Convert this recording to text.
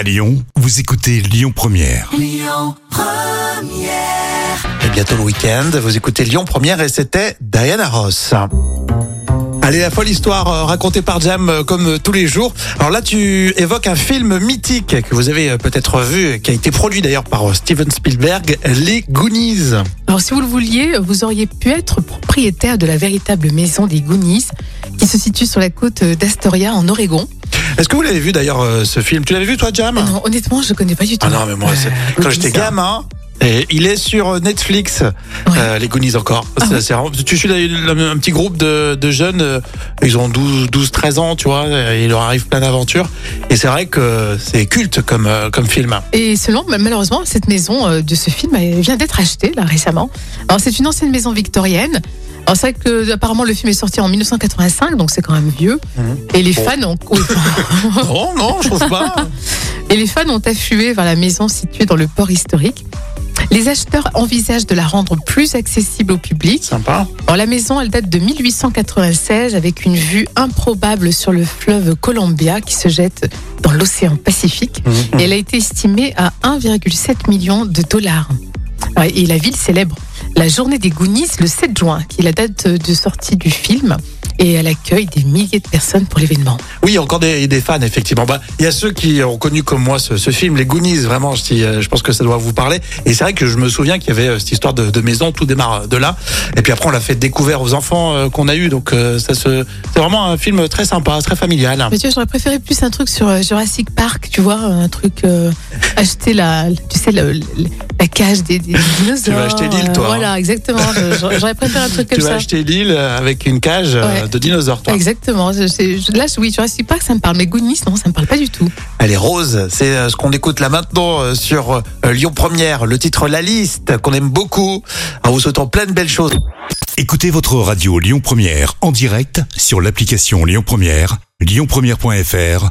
À Lyon, vous écoutez Lyon Première. Et bientôt le week-end, vous écoutez Lyon Première et c'était Diana Ross. Allez, la folle histoire euh, racontée par Jam euh, comme euh, tous les jours. Alors là, tu évoques un film mythique que vous avez peut-être vu, qui a été produit d'ailleurs par Steven Spielberg, Les Goonies. Alors, si vous le vouliez, vous auriez pu être propriétaire de la véritable maison des Goonies, qui se situe sur la côte d'Astoria, en Oregon. Est-ce que vous l'avez vu d'ailleurs euh, ce film? Tu l'avais vu toi, Jam? Non, honnêtement, je connais pas du tout. Ah non, mais moi, c'est- Euh, quand j'étais gamin. Et il est sur Netflix, euh, les Goonies encore. Ah ouais. tu suis un petit groupe de, de jeunes, euh, ils ont 12, 12, 13 ans, tu vois, et il leur arrive plein d'aventures. Et c'est vrai que c'est culte comme, euh, comme film. Et selon, malheureusement, cette maison euh, de ce film elle vient d'être achetée là récemment. Alors, c'est une ancienne maison victorienne. Alors, c'est vrai que apparemment le film est sorti en 1985, donc c'est quand même vieux. Mhm. Et les fans ont, oui, Non, non, je trouve pas. et les fans ont afflué vers la maison située dans le port historique. Les acheteurs envisagent de la rendre plus accessible au public. Sympa. Alors, la maison, elle date de 1896 avec une vue improbable sur le fleuve Columbia qui se jette dans l'océan Pacifique. Et elle a été estimée à 1,7 million de dollars. Et la ville célèbre la journée des Goonies le 7 juin, qui est la date de sortie du film. Et elle accueille des milliers de personnes pour l'événement. Oui, encore des, des fans, effectivement. Bah, il y a ceux qui ont connu comme moi ce, ce film, les Goonies, vraiment, je, euh, je pense que ça doit vous parler. Et c'est vrai que je me souviens qu'il y avait euh, cette histoire de, de maison, tout démarre de là. Et puis après, on l'a fait découvrir aux enfants euh, qu'on a eu. Donc, euh, ça se, c'est vraiment un film très sympa, très familial. Mais tu vois, j'aurais préféré plus un truc sur euh, Jurassic Park, tu vois, un truc euh, acheter la, tu sais, le- le- la cage des, des dinosaures. Tu vas acheter l'île, toi, Euh, hein. Voilà, exactement. Je- J'aurais préféré un truc Tu comme vas ça. acheter l'île euh, avec une cage euh, Ouais. de dinosaures, toi. Exactement. Je- je- Là, oui, Jurassic Park, ça me parle. Mais Goonies, non, ça me parle pas du tout. Elle est rose, c'est euh, ce qu'on écoute là maintenant euh, sur Lyon Première, le titre La Liste, qu'on aime beaucoup, en vous souhaitant plein de belles choses. Écoutez votre radio Lyon Première en direct sur l'application Lyon Première, lyonpremière.fr